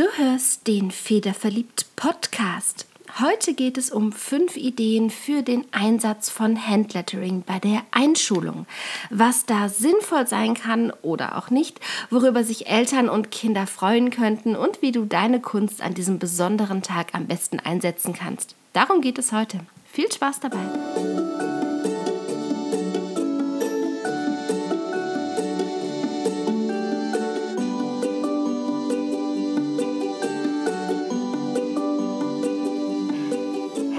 Du hörst den Federverliebt Podcast. Heute geht es um fünf Ideen für den Einsatz von Handlettering bei der Einschulung. Was da sinnvoll sein kann oder auch nicht, worüber sich Eltern und Kinder freuen könnten und wie du deine Kunst an diesem besonderen Tag am besten einsetzen kannst. Darum geht es heute. Viel Spaß dabei!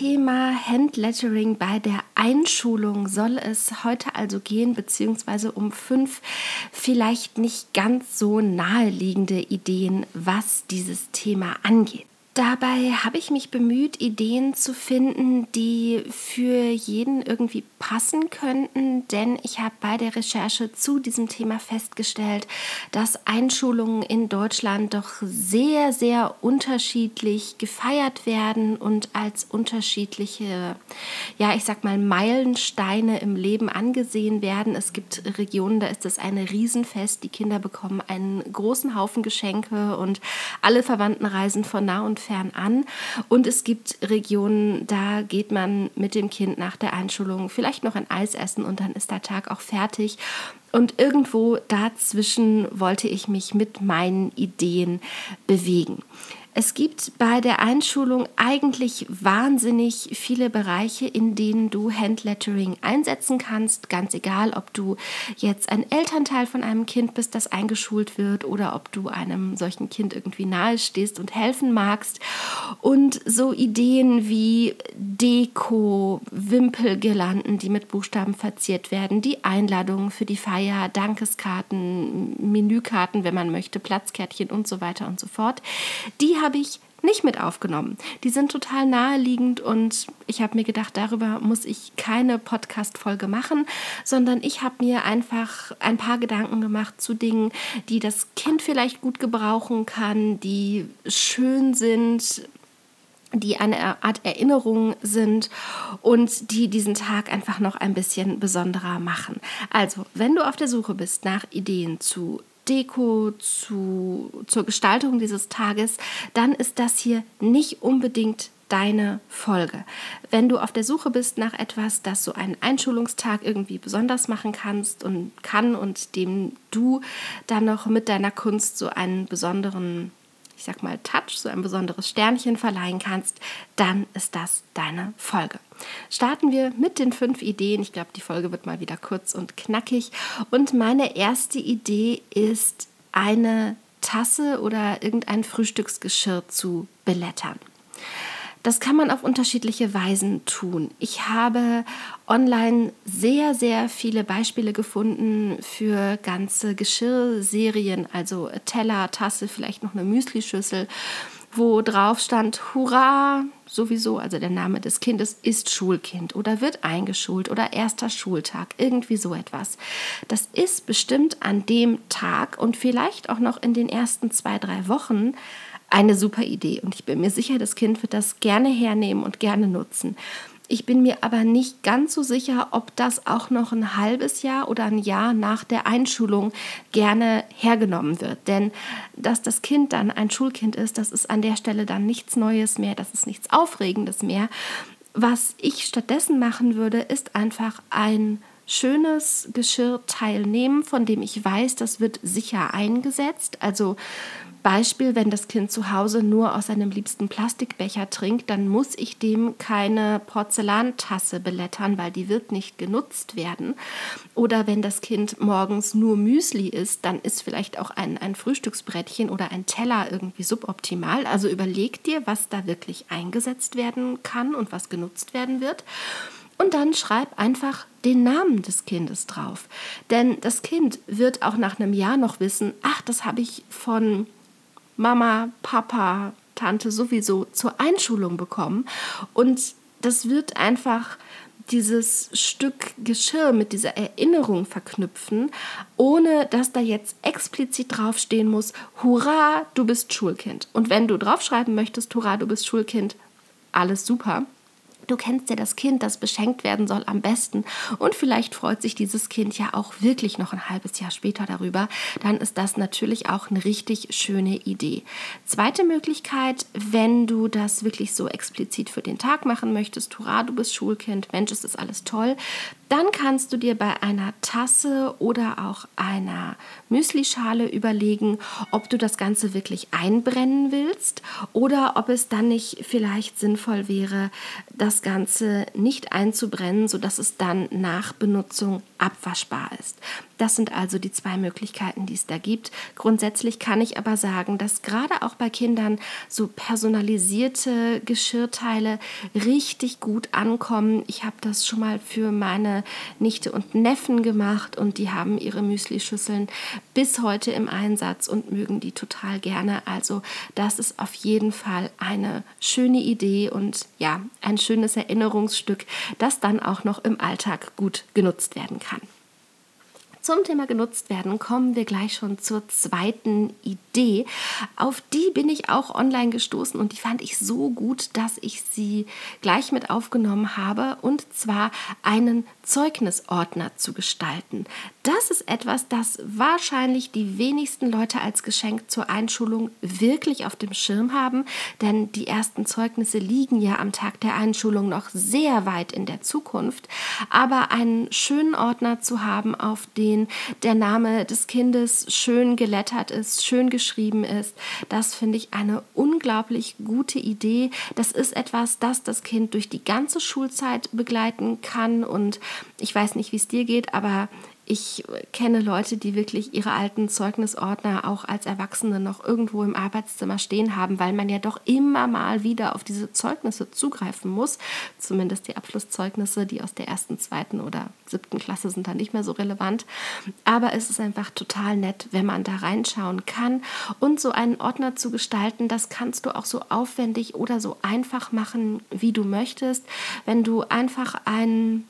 Thema Handlettering bei der Einschulung soll es heute also gehen, beziehungsweise um fünf vielleicht nicht ganz so naheliegende Ideen, was dieses Thema angeht. Dabei habe ich mich bemüht, Ideen zu finden, die für jeden irgendwie passen könnten, denn ich habe bei der Recherche zu diesem Thema festgestellt, dass Einschulungen in Deutschland doch sehr, sehr unterschiedlich gefeiert werden und als unterschiedliche, ja, ich sag mal, Meilensteine im Leben angesehen werden. Es gibt Regionen, da ist es ein Riesenfest, die Kinder bekommen einen großen Haufen Geschenke und alle Verwandten reisen von nah und fern an. Und es gibt Regionen, da geht man mit dem Kind nach der Einschulung vielleicht noch ein Eis essen und dann ist der Tag auch fertig. Und irgendwo dazwischen wollte ich mich mit meinen Ideen bewegen. Es gibt bei der Einschulung eigentlich wahnsinnig viele Bereiche, in denen du Handlettering einsetzen kannst. Ganz egal, ob du jetzt ein Elternteil von einem Kind bist, das eingeschult wird, oder ob du einem solchen Kind irgendwie nahe stehst und helfen magst. Und so Ideen wie Deko, Wimpelgirlanden, die mit Buchstaben verziert werden, die Einladungen für die Feier, Dankeskarten, Menükarten, wenn man möchte, Platzkärtchen und so weiter und so fort. Die habe ich nicht mit aufgenommen. Die sind total naheliegend und ich habe mir gedacht, darüber muss ich keine Podcast-Folge machen, sondern ich habe mir einfach ein paar Gedanken gemacht zu Dingen, die das Kind vielleicht gut gebrauchen kann, die schön sind, die eine Art Erinnerung sind und die diesen Tag einfach noch ein bisschen besonderer machen. Also, wenn du auf der Suche bist nach Ideen zu Deko, zu, zur Gestaltung dieses Tages, dann ist das hier nicht unbedingt deine Folge. Wenn du auf der Suche bist nach etwas, das so einen Einschulungstag irgendwie besonders machen kannst und kann und dem du dann noch mit deiner Kunst so einen besonderen ich sag mal, Touch, so ein besonderes Sternchen verleihen kannst, dann ist das deine Folge. Starten wir mit den fünf Ideen. Ich glaube, die Folge wird mal wieder kurz und knackig. Und meine erste Idee ist, eine Tasse oder irgendein Frühstücksgeschirr zu belettern. Das kann man auf unterschiedliche Weisen tun. Ich habe online sehr, sehr viele Beispiele gefunden für ganze Geschirrserien, also Teller, Tasse, vielleicht noch eine Müslischüssel, wo drauf stand, hurra, sowieso, also der Name des Kindes ist Schulkind oder wird eingeschult oder erster Schultag, irgendwie so etwas. Das ist bestimmt an dem Tag und vielleicht auch noch in den ersten zwei, drei Wochen eine super Idee und ich bin mir sicher, das Kind wird das gerne hernehmen und gerne nutzen. Ich bin mir aber nicht ganz so sicher, ob das auch noch ein halbes Jahr oder ein Jahr nach der Einschulung gerne hergenommen wird. Denn dass das Kind dann ein Schulkind ist, das ist an der Stelle dann nichts Neues mehr, das ist nichts Aufregendes mehr. Was ich stattdessen machen würde, ist einfach ein schönes Geschirrteil nehmen, von dem ich weiß, das wird sicher eingesetzt. Also Beispiel, wenn das Kind zu Hause nur aus seinem liebsten Plastikbecher trinkt, dann muss ich dem keine Porzellantasse belettern, weil die wird nicht genutzt werden. Oder wenn das Kind morgens nur Müsli isst, dann ist vielleicht auch ein, ein Frühstücksbrettchen oder ein Teller irgendwie suboptimal. Also überleg dir, was da wirklich eingesetzt werden kann und was genutzt werden wird. Und dann schreib einfach den Namen des Kindes drauf. Denn das Kind wird auch nach einem Jahr noch wissen, ach, das habe ich von Mama, Papa, Tante sowieso zur Einschulung bekommen. Und das wird einfach dieses Stück Geschirr mit dieser Erinnerung verknüpfen, ohne dass da jetzt explizit draufstehen muss, hurra, du bist Schulkind. Und wenn du draufschreiben möchtest, hurra, du bist Schulkind, alles super. Du kennst ja das Kind, das beschenkt werden soll, am besten. Und vielleicht freut sich dieses Kind ja auch wirklich noch ein halbes Jahr später darüber. Dann ist das natürlich auch eine richtig schöne Idee. Zweite Möglichkeit, wenn du das wirklich so explizit für den Tag machen möchtest, hurra, du bist Schulkind, Mensch, es ist alles toll, dann kannst du dir bei einer Tasse oder auch einer Müslischale überlegen, ob du das Ganze wirklich einbrennen willst oder ob es dann nicht vielleicht sinnvoll wäre, das Ganze nicht einzubrennen, sodass es dann nach Benutzung abwaschbar ist. Das sind also die zwei Möglichkeiten, die es da gibt. Grundsätzlich kann ich aber sagen, dass gerade auch bei Kindern so personalisierte Geschirrteile richtig gut ankommen. Ich habe das schon mal für meine Nichte und Neffen gemacht und die haben ihre Müslischüsseln bis heute im Einsatz und mögen die total gerne. Also das ist auf jeden Fall eine schöne Idee und ja, ein schönes Erinnerungsstück, das dann auch noch im Alltag gut genutzt werden kann. Zum Thema genutzt werden kommen wir gleich schon zur zweiten Idee. Auf die bin ich auch online gestoßen und die fand ich so gut, dass ich sie gleich mit aufgenommen habe und zwar einen Zeugnisordner zu gestalten. Das ist etwas, das wahrscheinlich die wenigsten Leute als Geschenk zur Einschulung wirklich auf dem Schirm haben, denn die ersten Zeugnisse liegen ja am Tag der Einschulung noch sehr weit in der Zukunft. Aber einen schönen Ordner zu haben, auf den der Name des Kindes schön gelettert ist, schön geschrieben ist, das finde ich eine unglaublich gute Idee. Das ist etwas, das das Kind durch die ganze Schulzeit begleiten kann und ich weiß nicht, wie es dir geht, aber ich kenne Leute, die wirklich ihre alten Zeugnisordner auch als Erwachsene noch irgendwo im Arbeitszimmer stehen haben, weil man ja doch immer mal wieder auf diese Zeugnisse zugreifen muss. Zumindest die Abschlusszeugnisse, die aus der ersten, zweiten oder siebten Klasse sind dann nicht mehr so relevant. Aber es ist einfach total nett, wenn man da reinschauen kann. Und so einen Ordner zu gestalten, das kannst du auch so aufwendig oder so einfach machen, wie du möchtest. Wenn du einfach einen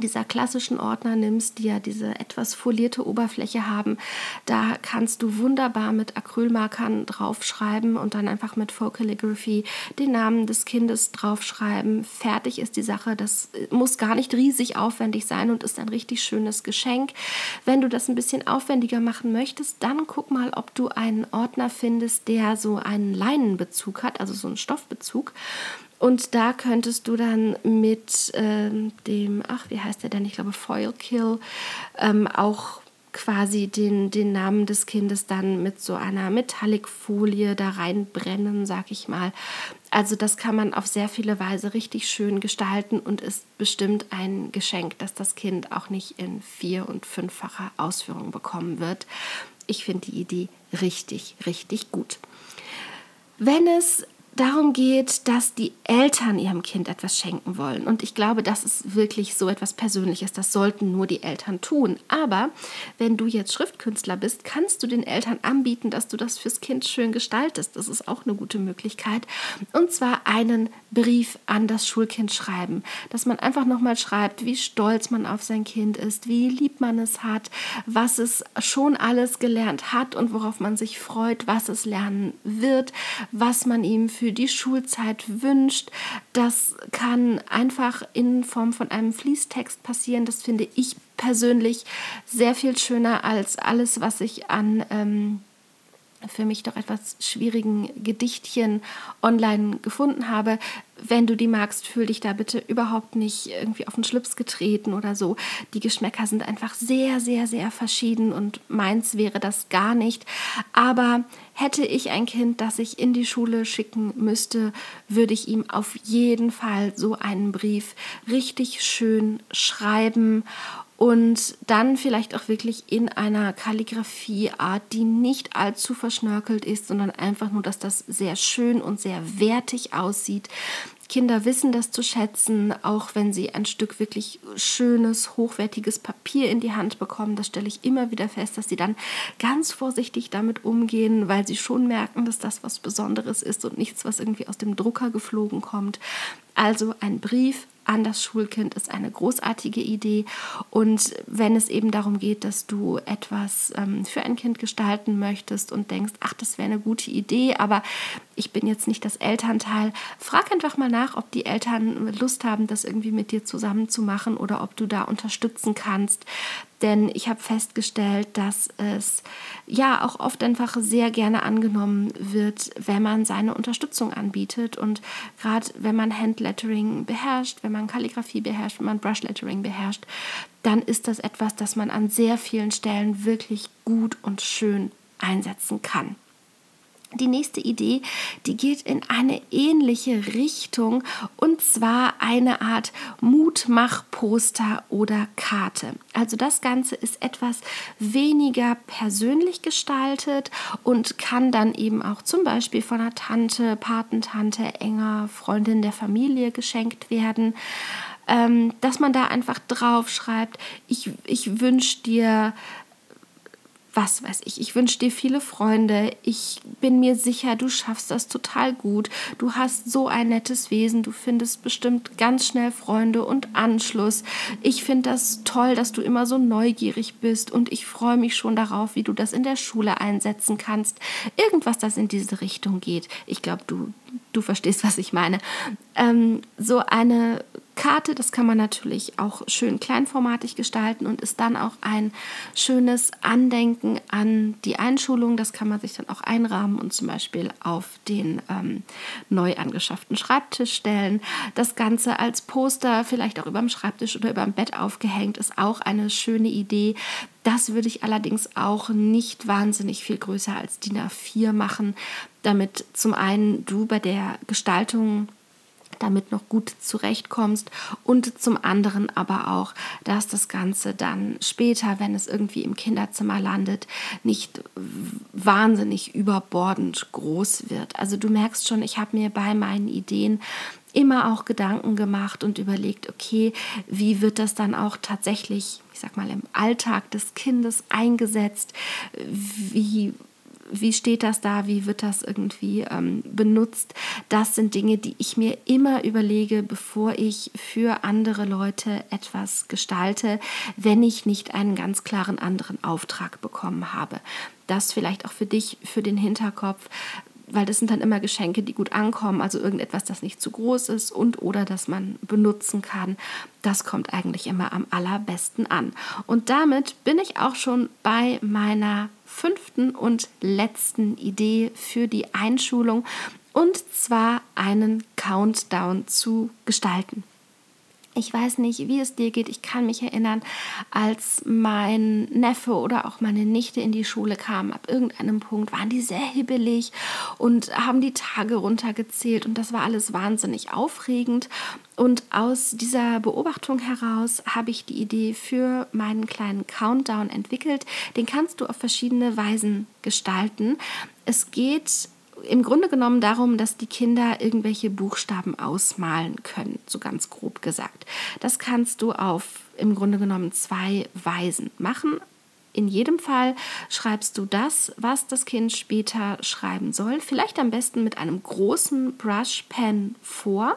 dieser klassischen Ordner nimmst, die ja diese etwas folierte Oberfläche haben, da kannst du wunderbar mit Acrylmarkern draufschreiben und dann einfach mit Focalligraphy den Namen des Kindes draufschreiben. Fertig ist die Sache. Das muss gar nicht riesig aufwendig sein und ist ein richtig schönes Geschenk. Wenn du das ein bisschen aufwendiger machen möchtest, dann guck mal, ob du einen Ordner findest, der so einen Leinenbezug hat, also so einen Stoffbezug. Und da könntest du dann mit ähm, dem, ach, wie heißt der denn? Ich glaube, Foil Kill, ähm, auch quasi den, den Namen des Kindes dann mit so einer Metallicfolie da reinbrennen, sag ich mal. Also das kann man auf sehr viele Weise richtig schön gestalten und ist bestimmt ein Geschenk, das das Kind auch nicht in vier- und fünffacher Ausführung bekommen wird. Ich finde die Idee richtig, richtig gut. Wenn es darum geht, dass die Eltern ihrem Kind etwas schenken wollen. Und ich glaube, das ist wirklich so etwas Persönliches. Das sollten nur die Eltern tun. Aber wenn du jetzt Schriftkünstler bist, kannst du den Eltern anbieten, dass du das fürs Kind schön gestaltest. Das ist auch eine gute Möglichkeit. Und zwar einen Brief an das Schulkind schreiben. Dass man einfach nochmal schreibt, wie stolz man auf sein Kind ist, wie lieb man es hat, was es schon alles gelernt hat und worauf man sich freut, was es lernen wird, was man ihm für für die Schulzeit wünscht. Das kann einfach in Form von einem Fließtext passieren. Das finde ich persönlich sehr viel schöner als alles, was ich an ähm, für mich doch etwas schwierigen Gedichtchen online gefunden habe. Wenn du die magst, fühl dich da bitte überhaupt nicht irgendwie auf den Schlips getreten oder so. Die Geschmäcker sind einfach sehr, sehr, sehr verschieden und meins wäre das gar nicht. Aber hätte ich ein Kind, das ich in die Schule schicken müsste, würde ich ihm auf jeden Fall so einen Brief richtig schön schreiben und dann vielleicht auch wirklich in einer Kalligrafieart, die nicht allzu verschnörkelt ist, sondern einfach nur, dass das sehr schön und sehr wertig aussieht. Kinder wissen das zu schätzen, auch wenn sie ein Stück wirklich schönes, hochwertiges Papier in die Hand bekommen. Das stelle ich immer wieder fest, dass sie dann ganz vorsichtig damit umgehen, weil sie schon merken, dass das was Besonderes ist und nichts, was irgendwie aus dem Drucker geflogen kommt. Also ein Brief an das Schulkind ist eine großartige Idee. Und wenn es eben darum geht, dass du etwas ähm, für ein Kind gestalten möchtest und denkst, ach, das wäre eine gute Idee, aber ich bin jetzt nicht das Elternteil, frag einfach mal nach, ob die Eltern Lust haben, das irgendwie mit dir zusammen zu machen oder ob du da unterstützen kannst denn ich habe festgestellt, dass es ja auch oft einfach sehr gerne angenommen wird, wenn man seine Unterstützung anbietet und gerade wenn man Handlettering beherrscht, wenn man Kalligrafie beherrscht, wenn man Brushlettering beherrscht, dann ist das etwas, das man an sehr vielen Stellen wirklich gut und schön einsetzen kann. Die nächste Idee, die geht in eine ähnliche Richtung und zwar eine Art Mutmachposter oder Karte. Also das Ganze ist etwas weniger persönlich gestaltet und kann dann eben auch zum Beispiel von einer Tante, Patentante, enger Freundin der Familie geschenkt werden. Ähm, dass man da einfach drauf schreibt, ich, ich wünsche dir was weiß ich, ich wünsche dir viele Freunde, ich bin mir sicher, du schaffst das total gut, du hast so ein nettes Wesen, du findest bestimmt ganz schnell Freunde und Anschluss. Ich finde das toll, dass du immer so neugierig bist und ich freue mich schon darauf, wie du das in der Schule einsetzen kannst. Irgendwas, das in diese Richtung geht. Ich glaube, du, du verstehst, was ich meine. Ähm, so eine Karte, das kann man natürlich auch schön kleinformatig gestalten und ist dann auch ein schönes Andenken an die Einschulung. Das kann man sich dann auch einrahmen und zum Beispiel auf den ähm, neu angeschafften Schreibtisch stellen. Das Ganze als Poster, vielleicht auch über dem Schreibtisch oder über dem Bett aufgehängt, ist auch eine schöne Idee. Das würde ich allerdings auch nicht wahnsinnig viel größer als DIN A4 machen, damit zum einen du bei der Gestaltung damit noch gut zurechtkommst und zum anderen aber auch, dass das Ganze dann später, wenn es irgendwie im Kinderzimmer landet, nicht wahnsinnig überbordend groß wird. Also du merkst schon, ich habe mir bei meinen Ideen immer auch Gedanken gemacht und überlegt, okay, wie wird das dann auch tatsächlich, ich sag mal, im Alltag des Kindes eingesetzt? Wie wie steht das da, wie wird das irgendwie ähm, benutzt. Das sind Dinge, die ich mir immer überlege, bevor ich für andere Leute etwas gestalte, wenn ich nicht einen ganz klaren anderen Auftrag bekommen habe. Das vielleicht auch für dich, für den Hinterkopf weil das sind dann immer Geschenke, die gut ankommen, also irgendetwas, das nicht zu groß ist und oder das man benutzen kann. Das kommt eigentlich immer am allerbesten an. Und damit bin ich auch schon bei meiner fünften und letzten Idee für die Einschulung und zwar einen Countdown zu gestalten. Ich weiß nicht, wie es dir geht. Ich kann mich erinnern, als mein Neffe oder auch meine Nichte in die Schule kamen, ab irgendeinem Punkt waren die sehr hibbelig und haben die Tage runtergezählt und das war alles wahnsinnig aufregend. Und aus dieser Beobachtung heraus habe ich die Idee für meinen kleinen Countdown entwickelt. Den kannst du auf verschiedene Weisen gestalten. Es geht im Grunde genommen darum, dass die Kinder irgendwelche Buchstaben ausmalen können, so ganz grob gesagt. Das kannst du auf im Grunde genommen zwei Weisen machen. In jedem Fall schreibst du das, was das Kind später schreiben soll, vielleicht am besten mit einem großen Brushpen vor,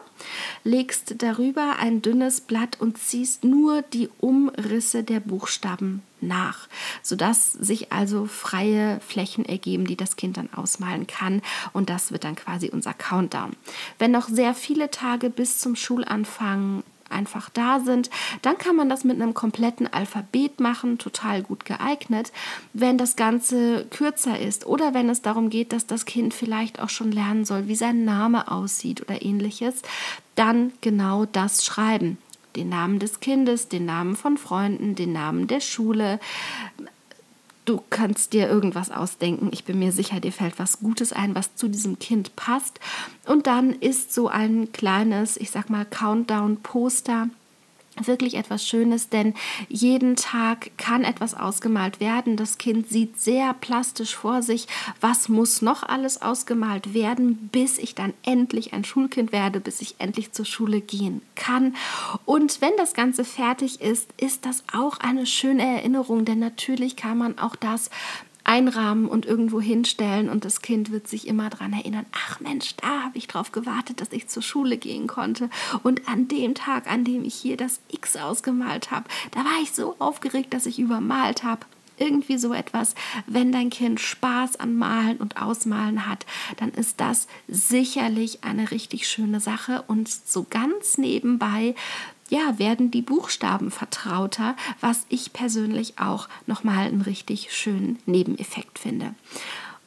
legst darüber ein dünnes Blatt und ziehst nur die Umrisse der Buchstaben nach, sodass sich also freie Flächen ergeben, die das Kind dann ausmalen kann. Und das wird dann quasi unser Countdown. Wenn noch sehr viele Tage bis zum Schulanfang einfach da sind. Dann kann man das mit einem kompletten Alphabet machen, total gut geeignet. Wenn das Ganze kürzer ist oder wenn es darum geht, dass das Kind vielleicht auch schon lernen soll, wie sein Name aussieht oder ähnliches, dann genau das schreiben den Namen des Kindes, den Namen von Freunden, den Namen der Schule, du kannst dir irgendwas ausdenken. Ich bin mir sicher, dir fällt was Gutes ein, was zu diesem Kind passt. Und dann ist so ein kleines, ich sag mal, Countdown-Poster wirklich etwas Schönes, denn jeden Tag kann etwas ausgemalt werden. Das Kind sieht sehr plastisch vor sich, was muss noch alles ausgemalt werden, bis ich dann endlich ein Schulkind werde, bis ich endlich zur Schule gehen kann. Und wenn das Ganze fertig ist, ist das auch eine schöne Erinnerung, denn natürlich kann man auch das einrahmen und irgendwo hinstellen und das Kind wird sich immer daran erinnern, ach Mensch, da habe ich drauf gewartet, dass ich zur Schule gehen konnte. Und an dem Tag, an dem ich hier das X ausgemalt habe, da war ich so aufgeregt, dass ich übermalt habe irgendwie so etwas, wenn dein Kind Spaß an Malen und Ausmalen hat, dann ist das sicherlich eine richtig schöne Sache. Und so ganz nebenbei ja, werden die Buchstaben vertrauter, was ich persönlich auch nochmal einen richtig schönen Nebeneffekt finde.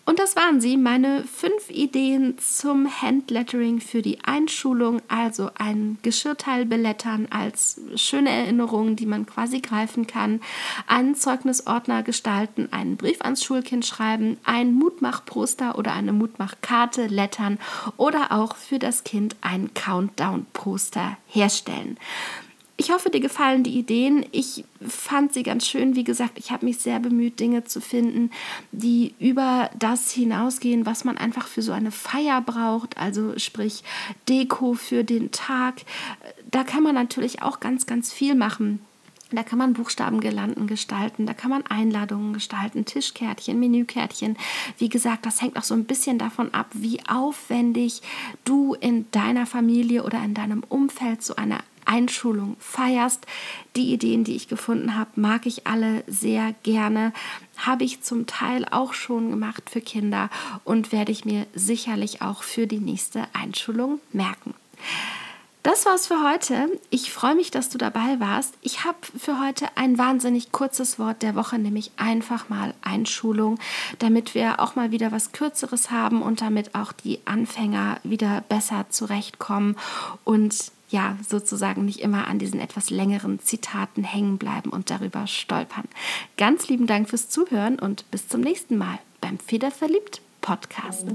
Und das waren sie, meine fünf Ideen zum Handlettering für die Einschulung, also ein Geschirrteil belettern als schöne Erinnerung, die man quasi greifen kann, einen Zeugnisordner gestalten, einen Brief ans Schulkind schreiben, ein Mutmachposter oder eine Mutmachkarte lettern oder auch für das Kind ein Countdown-Poster herstellen. Ich hoffe, dir gefallen die Ideen. Ich fand sie ganz schön. Wie gesagt, ich habe mich sehr bemüht, Dinge zu finden, die über das hinausgehen, was man einfach für so eine Feier braucht. Also sprich Deko für den Tag. Da kann man natürlich auch ganz, ganz viel machen. Da kann man Buchstabengirlanden gestalten, da kann man Einladungen gestalten, Tischkärtchen, Menükärtchen. Wie gesagt, das hängt auch so ein bisschen davon ab, wie aufwendig du in deiner Familie oder in deinem Umfeld so eine Einschulung feierst. Die Ideen, die ich gefunden habe, mag ich alle sehr gerne. Habe ich zum Teil auch schon gemacht für Kinder und werde ich mir sicherlich auch für die nächste Einschulung merken. Das war's für heute. Ich freue mich, dass du dabei warst. Ich habe für heute ein wahnsinnig kurzes Wort der Woche, nämlich einfach mal Einschulung, damit wir auch mal wieder was Kürzeres haben und damit auch die Anfänger wieder besser zurechtkommen und ja sozusagen nicht immer an diesen etwas längeren Zitaten hängen bleiben und darüber stolpern. Ganz lieben Dank fürs Zuhören und bis zum nächsten Mal beim Federverliebt Podcast.